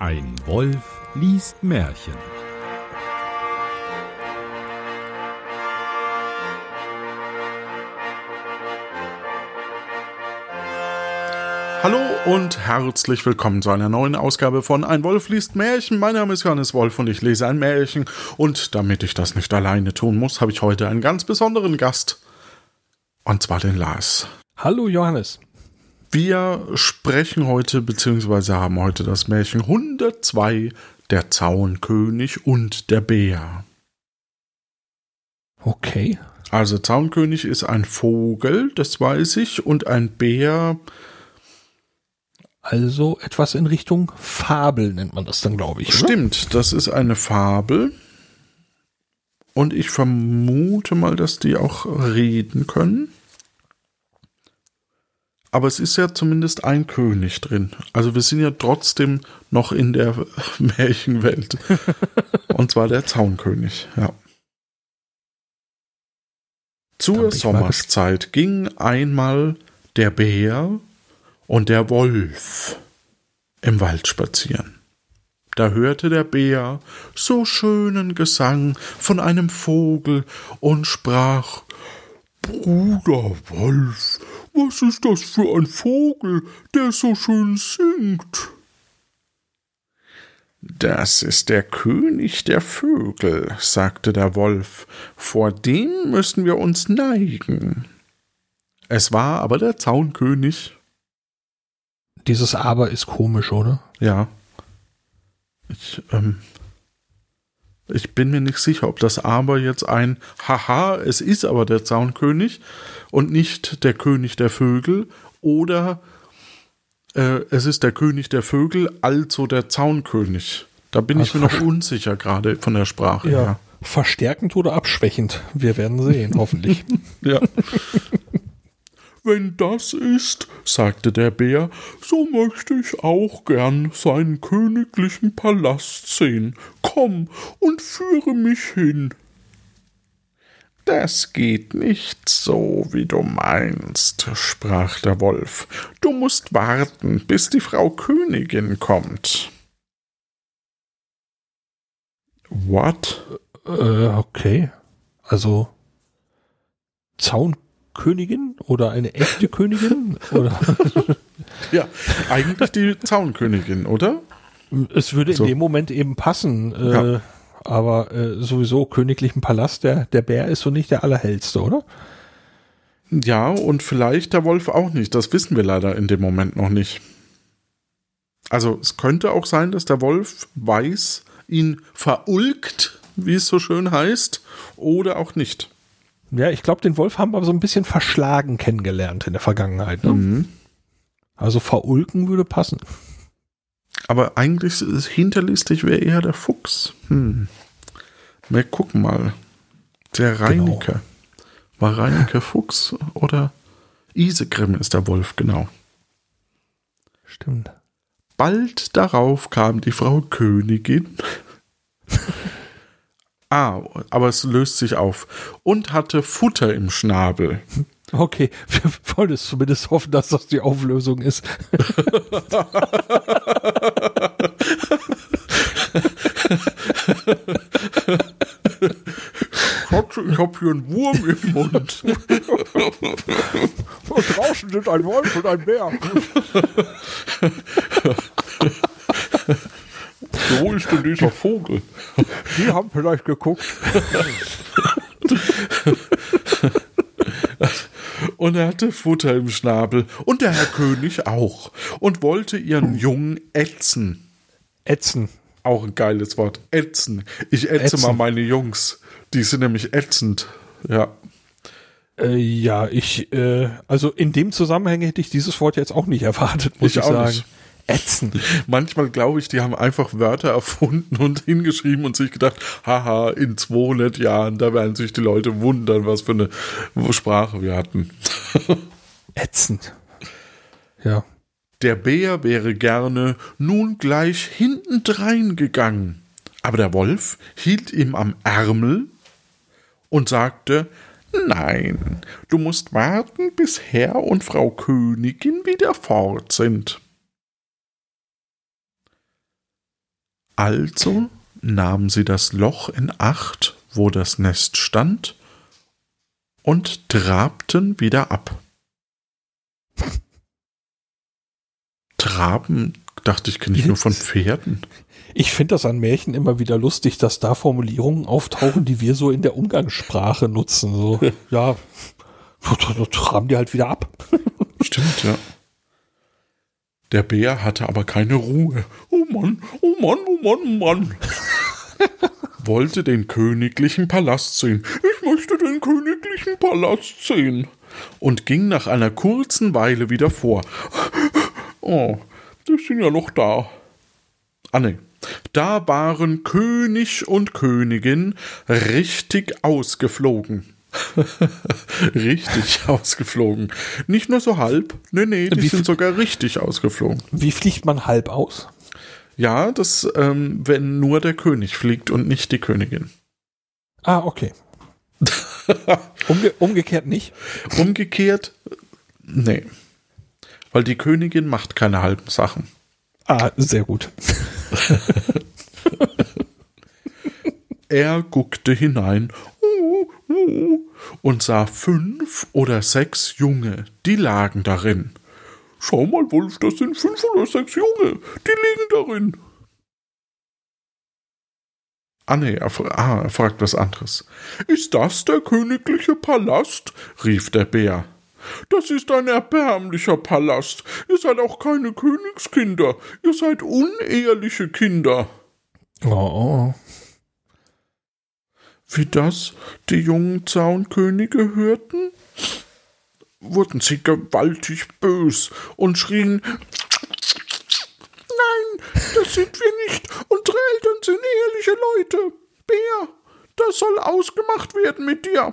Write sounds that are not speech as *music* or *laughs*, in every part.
Ein Wolf liest Märchen. Hallo und herzlich willkommen zu einer neuen Ausgabe von Ein Wolf liest Märchen. Mein Name ist Johannes Wolf und ich lese ein Märchen. Und damit ich das nicht alleine tun muss, habe ich heute einen ganz besonderen Gast. Und zwar den Lars. Hallo Johannes. Wir sprechen heute, beziehungsweise haben heute das Märchen 102, der Zaunkönig und der Bär. Okay. Also Zaunkönig ist ein Vogel, das weiß ich, und ein Bär. Also etwas in Richtung Fabel nennt man das dann, glaube ich. Oder? Stimmt, das ist eine Fabel. Und ich vermute mal, dass die auch reden können. Aber es ist ja zumindest ein König drin. Also wir sind ja trotzdem noch in der *laughs* Märchenwelt. Und zwar der Zaunkönig, ja. Zur Sommerszeit ging einmal der Bär und der Wolf im Wald spazieren. Da hörte der Bär so schönen Gesang von einem Vogel und sprach Bruder Wolf, was ist das für ein Vogel, der so schön singt? Das ist der König der Vögel, sagte der Wolf, vor dem müssen wir uns neigen. Es war aber der Zaunkönig. Dieses Aber ist komisch, oder? Ja. Ich, ähm, ich bin mir nicht sicher, ob das Aber jetzt ein Haha, es ist aber der Zaunkönig und nicht der König der Vögel oder äh, es ist der König der Vögel, also der Zaunkönig. Da bin also ich mir noch unsicher gerade von der Sprache ja. her. Verstärkend oder abschwächend? Wir werden sehen, *laughs* hoffentlich. ja. Wenn das ist, sagte der Bär, so möchte ich auch gern seinen königlichen Palast sehen. Komm und führe mich hin. Das geht nicht so, wie du meinst, sprach der Wolf. Du musst warten, bis die Frau Königin kommt. What? Äh, okay. Also Zaunkönigin oder eine echte Königin? Oder? *laughs* ja, eigentlich die Zaunkönigin, oder? Es würde so. in dem Moment eben passen. Äh, ja. Aber äh, sowieso königlichen Palast, der, der Bär ist so nicht der allerhellste, oder? Ja, und vielleicht der Wolf auch nicht. Das wissen wir leider in dem Moment noch nicht. Also es könnte auch sein, dass der Wolf weiß, ihn verulgt, wie es so schön heißt, oder auch nicht. Ja, ich glaube, den Wolf haben wir so ein bisschen verschlagen kennengelernt in der Vergangenheit. Ne? Mhm. Also verulken würde passen. Aber eigentlich ist hinterlistig wäre eher der Fuchs. Hm. Wir gucken mal. Der Reinecke. Genau. War Reinecke Fuchs oder Isegrim ist der Wolf, genau. Stimmt. Bald darauf kam die Frau Königin. *laughs* ah, aber es löst sich auf. Und hatte Futter im Schnabel. Okay, wir wollen es zumindest hoffen, dass das die Auflösung ist. *laughs* *laughs* Schatz, ich hab hier einen Wurm im Mund. *laughs* Und draußen sind ein Wolf und ein Bär. Wo ist denn dieser Vogel? Die haben vielleicht geguckt. Und er hatte Futter im Schnabel. Und der Herr König auch. Und wollte ihren Jungen ätzen. Ätzen. Auch ein geiles Wort. Ätzen. Ich ätze ätzen. mal meine Jungs. Die sind nämlich ätzend. Ja. Äh, ja, ich, äh, also in dem Zusammenhang hätte ich dieses Wort jetzt auch nicht erwartet, muss ich, ich sagen. Nicht. Ätzen. Manchmal glaube ich, die haben einfach Wörter erfunden und *laughs* hingeschrieben und sich gedacht, haha, in 200 Jahren, da werden sich die Leute wundern, was für eine Sprache wir hatten. *laughs* Ätzend. Ja. Der Bär wäre gerne nun gleich hintendrein gegangen. Aber der Wolf hielt ihm am Ärmel und sagte, Nein, du musst warten, bis Herr und Frau Königin wieder fort sind. Also nahmen sie das Loch in Acht, wo das Nest stand, und trabten wieder ab. Traben, dachte ich, kenne ich nur von Pferden. Ich finde das an Märchen immer wieder lustig, dass da Formulierungen auftauchen, die wir so in der Umgangssprache nutzen. So, *laughs* ja, traben die halt wieder ab. *laughs* Stimmt, ja. Der Bär hatte aber keine Ruhe. Oh Mann, oh Mann, oh Mann, oh Mann. *laughs* Wollte den königlichen Palast sehen. Ich möchte den königlichen Palast sehen. Und ging nach einer kurzen Weile wieder vor. Oh, die sind ja noch da. Ah ne. Da waren König und Königin richtig ausgeflogen. *laughs* richtig *laughs* ausgeflogen. Nicht nur so halb. Nee, nee, die Wie sind sogar richtig ausgeflogen. Wie fliegt man halb aus? Ja, das, ähm, wenn nur der König fliegt und nicht die Königin. Ah, okay. *laughs* Umge umgekehrt nicht? Umgekehrt, nee. Weil die Königin macht keine halben Sachen. Ah, sehr gut. *laughs* er guckte hinein und sah fünf oder sechs Junge, die lagen darin. Schau mal, Wolf, das sind fünf oder sechs Junge, die liegen darin. Ah nee, er, ah, er fragt was anderes. Ist das der königliche Palast? rief der Bär. Das ist ein erbärmlicher Palast. Ihr seid auch keine Königskinder. Ihr seid unehrliche Kinder. Oh, oh. Wie das die jungen Zaunkönige hörten, wurden sie gewaltig bös und schrien Nein, das sind wir nicht. Unsere Eltern sind ehrliche Leute. Bär, das soll ausgemacht werden mit dir.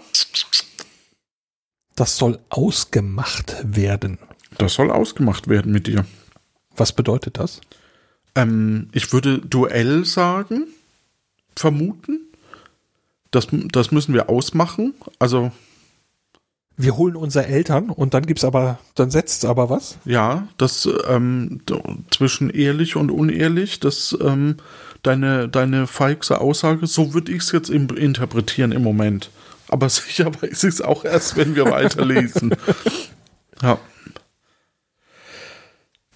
Das soll ausgemacht werden. Das soll ausgemacht werden mit dir. Was bedeutet das? Ähm, ich würde Duell sagen, vermuten. Das, das müssen wir ausmachen. Also. Wir holen unsere Eltern und dann gibt's aber, dann setzt aber was? Ja, das ähm, zwischen ehrlich und unehrlich, das ähm, deine, deine feigste Aussage, so würde ich es jetzt interpretieren im Moment. Aber sicher weiß ich es auch erst, wenn wir weiterlesen. *laughs* ja.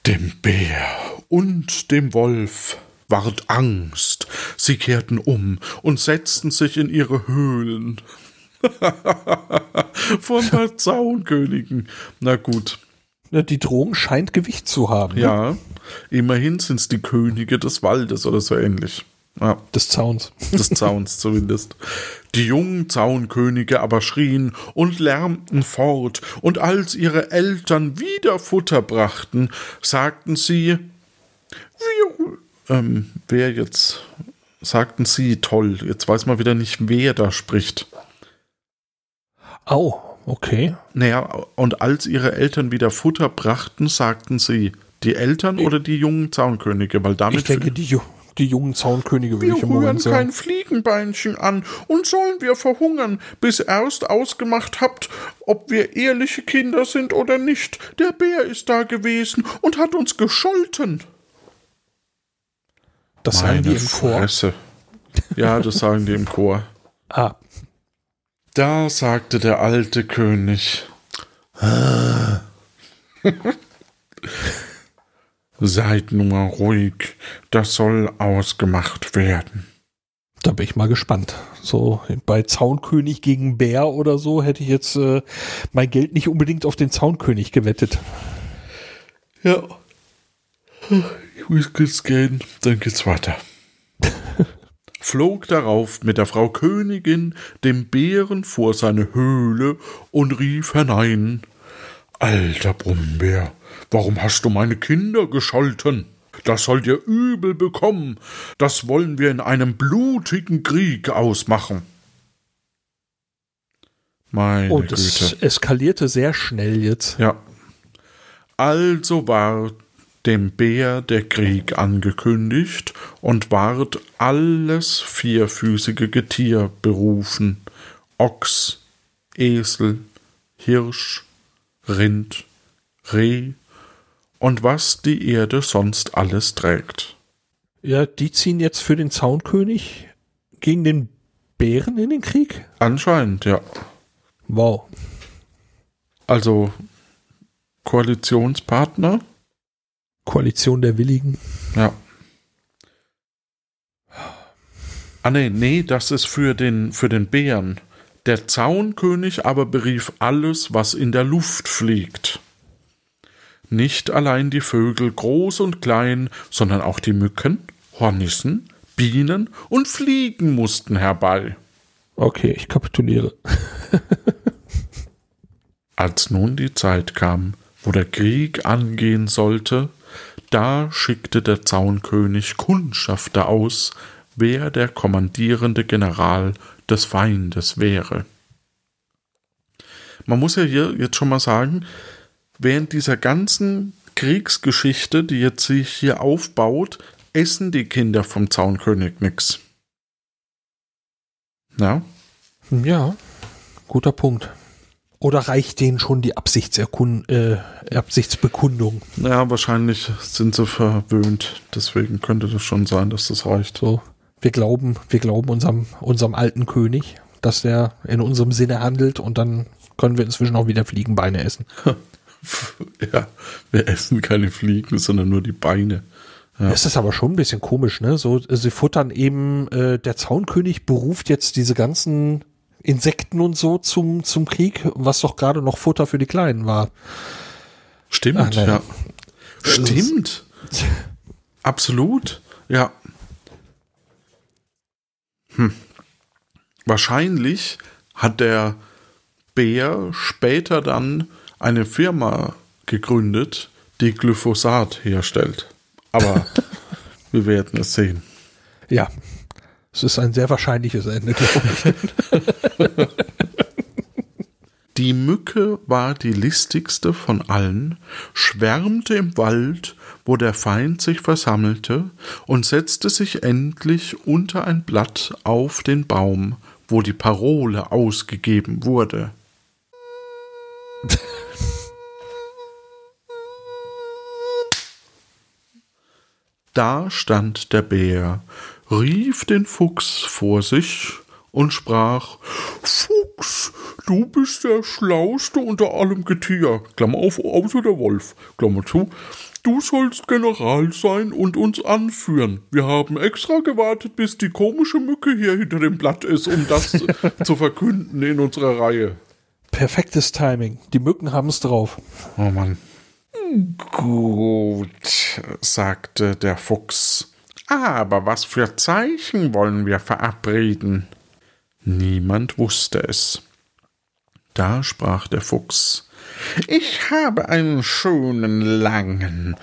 Dem Bär und dem Wolf ward Angst. Sie kehrten um und setzten sich in ihre Höhlen. *laughs* Von der Zaunkönigen. Na gut. Die Drohung scheint Gewicht zu haben. Ne? Ja, immerhin sind es die Könige des Waldes oder so ähnlich. Ja. Des Zauns. *laughs* Des Zauns zumindest. Die jungen Zaunkönige aber schrien und lärmten fort, und als ihre Eltern wieder Futter brachten, sagten sie, wir ähm, wer jetzt, sagten sie, toll, jetzt weiß man wieder nicht, wer da spricht. Au, okay. Naja, und als ihre Eltern wieder Futter brachten, sagten sie, die Eltern oder die jungen Zaunkönige, weil damit. Ich denke, die, die jungen Zaunkönige will ich im Moment sagen. Wir kein Fliegenbeinchen an und sollen wir verhungern, bis erst ausgemacht habt, ob wir ehrliche Kinder sind oder nicht. Der Bär ist da gewesen und hat uns gescholten. Das Meine sagen die im Fresse. Chor. Ja, das sagen die im Chor. *laughs* Ah. Da sagte der alte König. *laughs* Seid nur ruhig, das soll ausgemacht werden. Da bin ich mal gespannt. So bei Zaunkönig gegen Bär oder so hätte ich jetzt äh, mein Geld nicht unbedingt auf den Zaunkönig gewettet. Ja. Ich muss kurz gehen, dann geht's weiter. *laughs* flog darauf mit der Frau Königin dem Bären vor seine Höhle und rief hinein Alter Brummbär, warum hast du meine Kinder gescholten? Das soll dir übel bekommen, das wollen wir in einem blutigen Krieg ausmachen. Meine das Güte. eskalierte sehr schnell jetzt. Ja. Also war dem Bär der Krieg angekündigt und ward alles vierfüßige Getier berufen, Ochs, Esel, Hirsch, Rind, Reh und was die Erde sonst alles trägt. Ja, die ziehen jetzt für den Zaunkönig gegen den Bären in den Krieg? Anscheinend, ja. Wow. Also Koalitionspartner. Koalition der Willigen. Ja. Ah nee, nee, das ist für den, für den Bären. Der Zaunkönig aber berief alles, was in der Luft fliegt. Nicht allein die Vögel groß und klein, sondern auch die Mücken, Hornissen, Bienen und Fliegen mussten herbei. Okay, ich kapituliere. *laughs* Als nun die Zeit kam, wo der Krieg angehen sollte, da schickte der Zaunkönig Kundschafter aus, wer der kommandierende General des Feindes wäre. Man muss ja hier jetzt schon mal sagen, während dieser ganzen Kriegsgeschichte, die jetzt sich hier aufbaut, essen die Kinder vom Zaunkönig nix. Ja? Ja, guter Punkt. Oder reicht denen schon die äh, Absichtsbekundung? Ja, wahrscheinlich sind sie verwöhnt. Deswegen könnte das schon sein, dass das reicht. So, wir glauben, wir glauben unserem, unserem alten König, dass der in unserem Sinne handelt und dann können wir inzwischen auch wieder Fliegenbeine essen. *laughs* *laughs* ja, wir essen keine Fliegen, sondern nur die Beine. Ja. Das ist aber schon ein bisschen komisch, ne? So, sie futtern eben, äh, der Zaunkönig beruft jetzt diese ganzen Insekten und so zum, zum Krieg, was doch gerade noch Futter für die Kleinen war. Stimmt, Ach, ja. Stimmt. Absolut, ja. Hm. Wahrscheinlich hat der Bär später dann eine Firma gegründet, die Glyphosat herstellt. Aber *laughs* wir werden es sehen. Ja, es ist ein sehr wahrscheinliches Ende, glaube ich. *laughs* Die Mücke war die listigste von allen, schwärmte im Wald, wo der Feind sich versammelte, und setzte sich endlich unter ein Blatt auf den Baum, wo die Parole ausgegeben wurde. *laughs* Da stand der Bär, rief den Fuchs vor sich und sprach Fuchs, du bist der Schlauste unter allem Getier, Klammer auf, außer der Wolf, Klammer zu, du sollst General sein und uns anführen. Wir haben extra gewartet, bis die komische Mücke hier hinter dem Blatt ist, um das *laughs* zu verkünden in unserer Reihe. Perfektes Timing. Die Mücken haben es drauf. Oh Mann. Gut, sagte der Fuchs. Aber was für Zeichen wollen wir verabreden? Niemand wusste es. Da sprach der Fuchs Ich habe einen schönen, langen,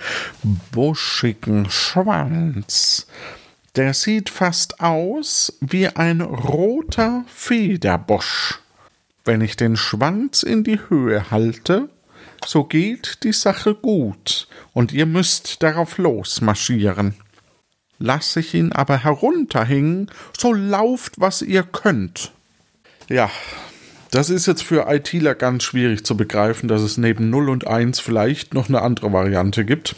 buschigen Schwanz. Der sieht fast aus wie ein roter Federbusch. Wenn ich den Schwanz in die Höhe halte, so geht die Sache gut, und ihr müsst darauf losmarschieren. Lass ich ihn aber herunterhängen, so lauft, was ihr könnt. Ja, das ist jetzt für ITler ganz schwierig zu begreifen, dass es neben 0 und 1 vielleicht noch eine andere Variante gibt.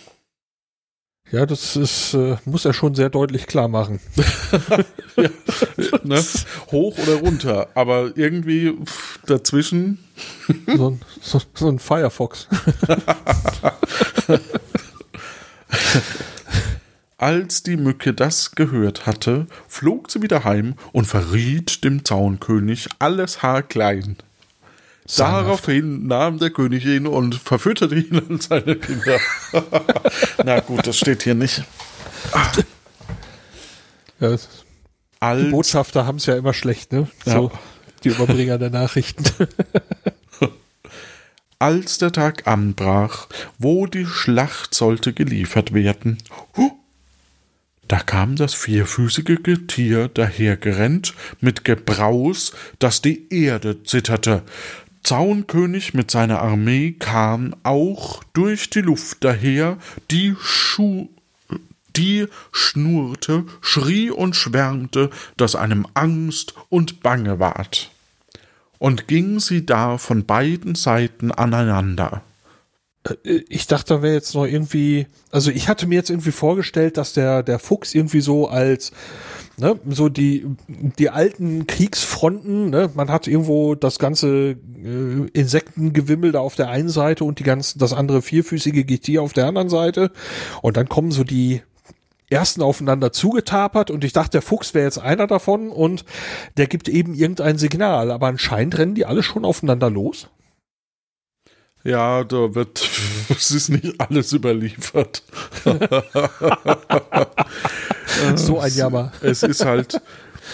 Ja, das ist, äh, muss er schon sehr deutlich klar machen. *laughs* ja, ne? Hoch oder runter, aber irgendwie pff, dazwischen. so, ein, so, so ein Firefox. *laughs* Als die Mücke das gehört hatte, flog sie wieder heim und verriet dem Zaunkönig alles haarklein. Daraufhin nahm der König ihn und verfütterte ihn an seine Kinder. *laughs* Na gut, das steht hier nicht. Ja, die Botschafter haben es ja immer schlecht, ne? So, ja. die Überbringer der Nachrichten. *laughs* Als der Tag anbrach, wo die Schlacht sollte geliefert werden, huh, da kam das vierfüßige Getier dahergerennt mit Gebraus, dass die Erde zitterte. Zaunkönig mit seiner Armee kam auch durch die Luft daher, die Schuh die schnurrte, schrie und schwärmte, dass einem Angst und Bange ward. Und ging sie da von beiden Seiten aneinander. Äh, ich dachte, da wäre jetzt noch irgendwie, also ich hatte mir jetzt irgendwie vorgestellt, dass der, der Fuchs irgendwie so als, ne, so die, die alten Kriegsfronten, ne, man hat irgendwo das ganze äh, Insektengewimmel da auf der einen Seite und die ganzen, das andere vierfüßige Getier auf der anderen Seite und dann kommen so die ersten aufeinander zugetapert und ich dachte, der Fuchs wäre jetzt einer davon und der gibt eben irgendein Signal, aber anscheinend rennen die alle schon aufeinander los. Ja, da wird, *laughs* es ist nicht alles überliefert. *laughs* so ein Jammer. Es ist halt,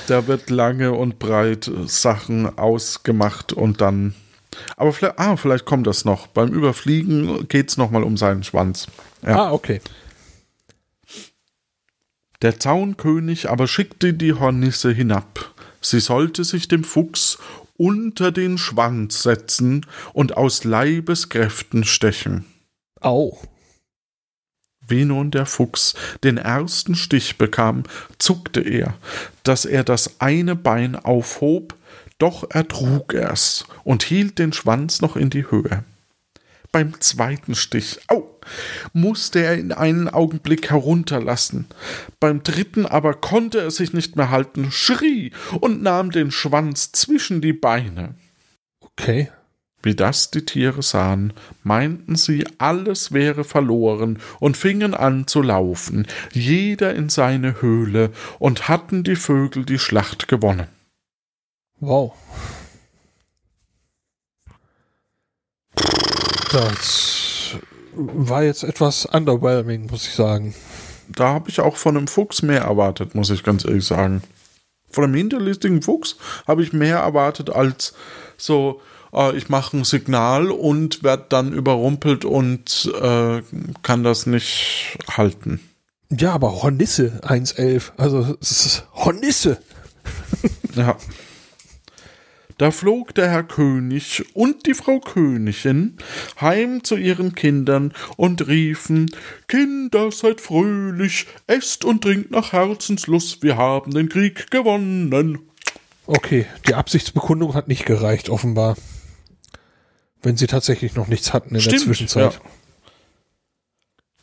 da wird lange und breit Sachen ausgemacht und dann. Aber vielleicht, ah, vielleicht kommt das noch. Beim Überfliegen geht es nochmal um seinen Schwanz. Ja. Ah, okay. Der Zaunkönig aber schickte die Hornisse hinab. Sie sollte sich dem Fuchs unter den Schwanz setzen und aus Leibeskräften stechen. Au. Wie nun der Fuchs den ersten Stich bekam, zuckte er, dass er das eine Bein aufhob, doch ertrug er's und hielt den Schwanz noch in die Höhe. Beim zweiten Stich, au, musste er ihn einen Augenblick herunterlassen. Beim dritten aber konnte er sich nicht mehr halten, schrie und nahm den Schwanz zwischen die Beine. Okay. Wie das die Tiere sahen, meinten sie, alles wäre verloren und fingen an zu laufen, jeder in seine Höhle, und hatten die Vögel die Schlacht gewonnen. Wow. Das war jetzt etwas underwhelming, muss ich sagen. Da habe ich auch von einem Fuchs mehr erwartet, muss ich ganz ehrlich sagen. Von einem hinterlistigen Fuchs habe ich mehr erwartet als so, äh, ich mache ein Signal und werde dann überrumpelt und äh, kann das nicht halten. Ja, aber Hornisse 1.11, also es ist Hornisse. ja. *laughs* Da flog der Herr König und die Frau Königin heim zu ihren Kindern und riefen Kinder, seid fröhlich, esst und trinkt nach Herzenslust, wir haben den Krieg gewonnen. Okay, die Absichtsbekundung hat nicht gereicht, offenbar. Wenn sie tatsächlich noch nichts hatten in Stimmt, der Zwischenzeit. Ja.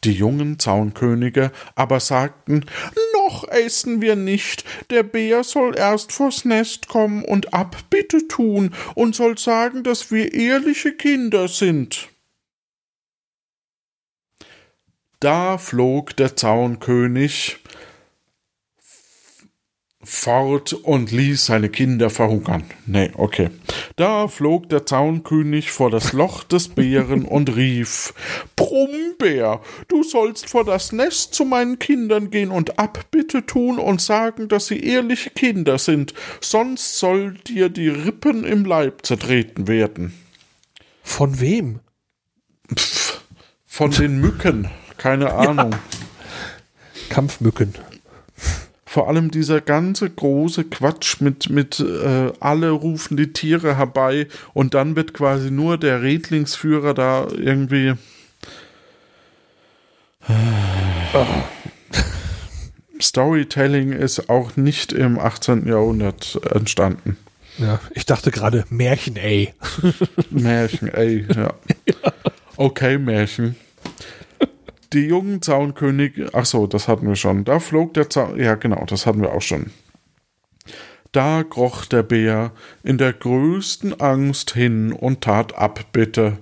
Die jungen Zaunkönige aber sagten noch essen wir nicht. Der Bär soll erst vors Nest kommen und Abbitte tun und soll sagen, dass wir ehrliche Kinder sind. Da flog der Zaunkönig fort und ließ seine Kinder verhungern. Nee, okay. Da flog der Zaunkönig vor das Loch des Bären und rief: Brummbär, du sollst vor das Nest zu meinen Kindern gehen und Abbitte tun und sagen, dass sie ehrliche Kinder sind, sonst soll dir die Rippen im Leib zertreten werden. Von wem? Pff, von den Mücken. Keine *laughs* Ahnung. Ja. Kampfmücken vor allem dieser ganze große Quatsch mit, mit äh, alle rufen die Tiere herbei und dann wird quasi nur der Redlingsführer da irgendwie. *sighs* Storytelling ist auch nicht im 18. Jahrhundert entstanden. Ja, ich dachte gerade Märchen, ey. Märchen, ey, ja. *laughs* Okay, Märchen die jungen Zaunkönig, ach so, das hatten wir schon. Da flog der Zaun, ja genau, das hatten wir auch schon. Da kroch der Bär in der größten Angst hin und tat Abbitte.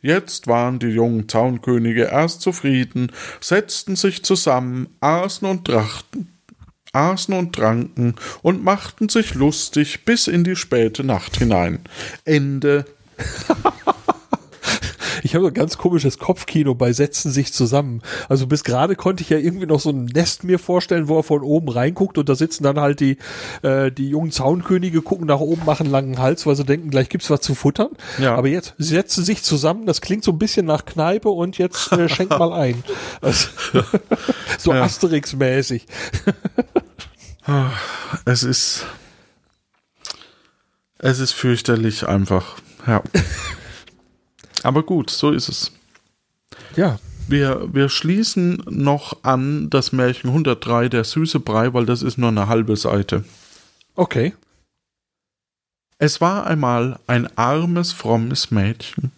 Jetzt waren die jungen Zaunkönige erst zufrieden, setzten sich zusammen, aßen und trachten, aßen und tranken und machten sich lustig bis in die späte Nacht hinein. Ende. *laughs* Ich habe ein ganz komisches Kopfkino bei Sätzen sich zusammen. Also bis gerade konnte ich ja irgendwie noch so ein Nest mir vorstellen, wo er von oben reinguckt und da sitzen dann halt die, äh, die jungen Zaunkönige, gucken nach oben, machen langen Hals, weil sie denken, gleich gibt's was zu futtern. Ja. Aber jetzt sie setzen sich zusammen, das klingt so ein bisschen nach Kneipe und jetzt äh, *laughs* schenkt mal ein. Also, *laughs* so ja. Asterix-mäßig. es ist es ist fürchterlich einfach. Ja. *laughs* Aber gut, so ist es. Ja. Wir, wir schließen noch an das Märchen 103, der süße Brei, weil das ist nur eine halbe Seite. Okay. Es war einmal ein armes, frommes Mädchen,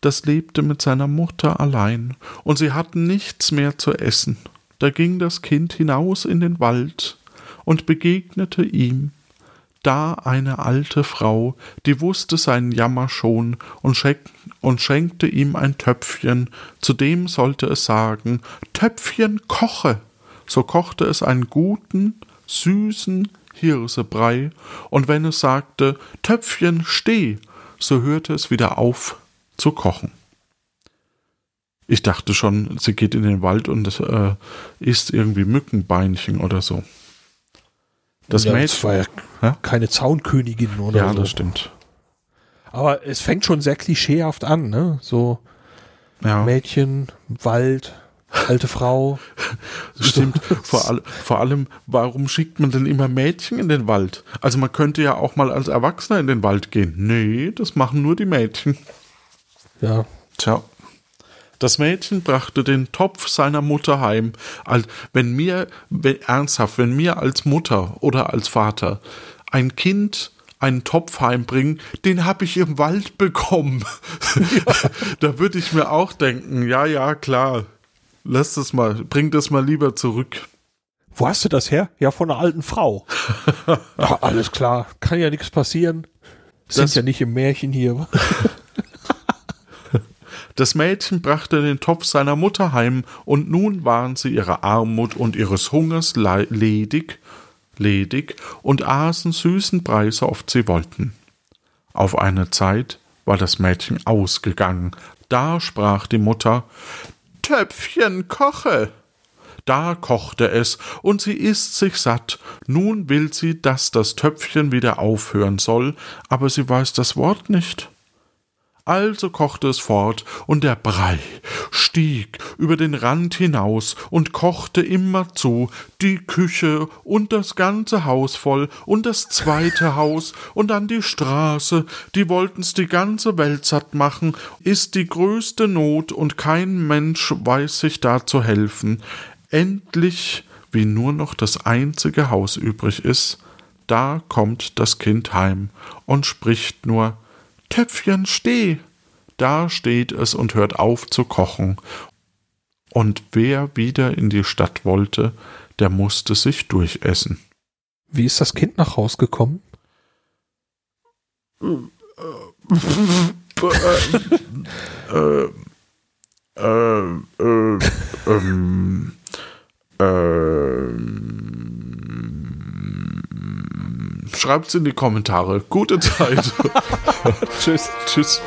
das lebte mit seiner Mutter allein, und sie hatten nichts mehr zu essen. Da ging das Kind hinaus in den Wald und begegnete ihm. Da eine alte Frau, die wusste seinen Jammer schon und, schenk und schenkte ihm ein Töpfchen, zu dem sollte es sagen, Töpfchen koche. So kochte es einen guten, süßen Hirsebrei, und wenn es sagte, Töpfchen steh, so hörte es wieder auf zu kochen. Ich dachte schon, sie geht in den Wald und äh, isst irgendwie Mückenbeinchen oder so. Das ja, Mädchen war ja keine Zaunkönigin oder ja, so. Ja, das stimmt. Aber es fängt schon sehr klischeehaft an, ne? So ja. Mädchen, Wald, alte Frau. *laughs* Stimmt. vor, all, vor allem, warum schickt man denn immer Mädchen in den Wald? Also man könnte ja auch mal als Erwachsener in den Wald gehen. Nee, das machen nur die Mädchen. Ja. Tja. Das Mädchen brachte den Topf seiner Mutter heim. Als wenn mir, wenn, ernsthaft, wenn mir als Mutter oder als Vater ein Kind einen Topf heimbringen, den habe ich im Wald bekommen. Ja. *laughs* da würde ich mir auch denken, ja, ja, klar. Lass das mal, bring das mal lieber zurück. Wo hast du das her? Ja, von einer alten Frau. ja, *laughs* alles klar, kann ja nichts passieren. Sind das, ja nicht im Märchen hier. *laughs* Das Mädchen brachte den Topf seiner Mutter heim, und nun waren sie ihrer Armut und ihres Hungers ledig, ledig und aßen süßen Brei so oft sie wollten. Auf eine Zeit war das Mädchen ausgegangen. Da sprach die Mutter Töpfchen koche. Da kochte es, und sie isst sich satt. Nun will sie, dass das Töpfchen wieder aufhören soll, aber sie weiß das Wort nicht. Also kochte es fort, und der Brei stieg über den Rand hinaus und kochte immerzu, die Küche und das ganze Haus voll und das zweite *laughs* Haus und dann die Straße, die wollten's die ganze Welt satt machen, ist die größte Not und kein Mensch weiß sich da zu helfen. Endlich, wie nur noch das einzige Haus übrig ist, da kommt das Kind heim und spricht nur Töpfchen, steh! Da steht es und hört auf zu kochen. Und wer wieder in die Stadt wollte, der musste sich durchessen. Wie ist das Kind nach Haus gekommen? äh, äh, äh, ähm, Schreibt es in die Kommentare. Gute Zeit. *laughs* *laughs* Tschüss. Tschüss.